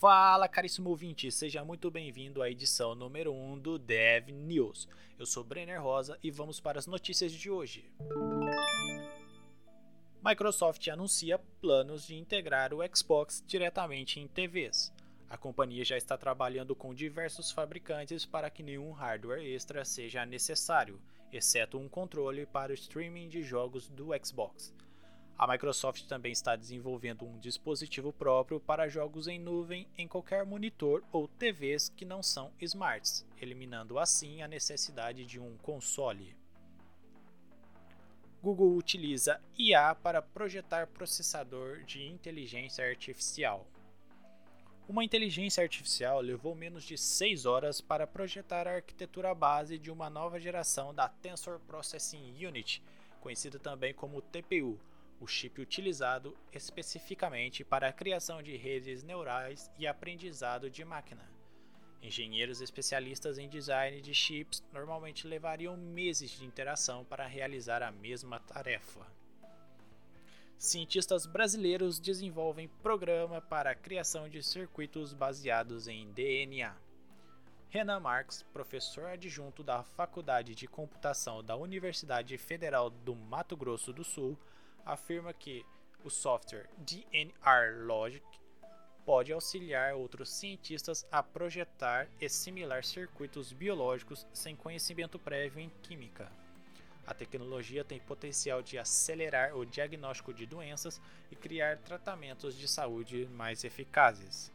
Fala, caríssimo ouvinte, seja muito bem-vindo à edição número 1 do Dev News. Eu sou Brenner Rosa e vamos para as notícias de hoje. Microsoft anuncia planos de integrar o Xbox diretamente em TVs. A companhia já está trabalhando com diversos fabricantes para que nenhum hardware extra seja necessário, exceto um controle para o streaming de jogos do Xbox. A Microsoft também está desenvolvendo um dispositivo próprio para jogos em nuvem em qualquer monitor ou TVs que não são smarts, eliminando assim a necessidade de um console. Google utiliza IA para projetar processador de inteligência artificial. Uma inteligência artificial levou menos de 6 horas para projetar a arquitetura base de uma nova geração da Tensor Processing Unit, conhecida também como TPU, o chip utilizado especificamente para a criação de redes neurais e aprendizado de máquina. Engenheiros especialistas em design de chips normalmente levariam meses de interação para realizar a mesma tarefa. Cientistas brasileiros desenvolvem programa para a criação de circuitos baseados em DNA. Renan Marx, professor adjunto da Faculdade de Computação da Universidade Federal do Mato Grosso do Sul, afirma que o software DNR Logic pode auxiliar outros cientistas a projetar e simular circuitos biológicos sem conhecimento prévio em química. A tecnologia tem potencial de acelerar o diagnóstico de doenças e criar tratamentos de saúde mais eficazes.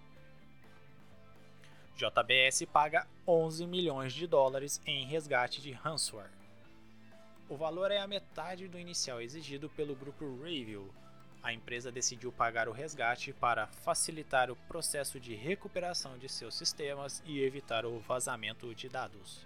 JBS paga 11 milhões de dólares em resgate de ransomware. O valor é a metade do inicial exigido pelo grupo Review. A empresa decidiu pagar o resgate para facilitar o processo de recuperação de seus sistemas e evitar o vazamento de dados.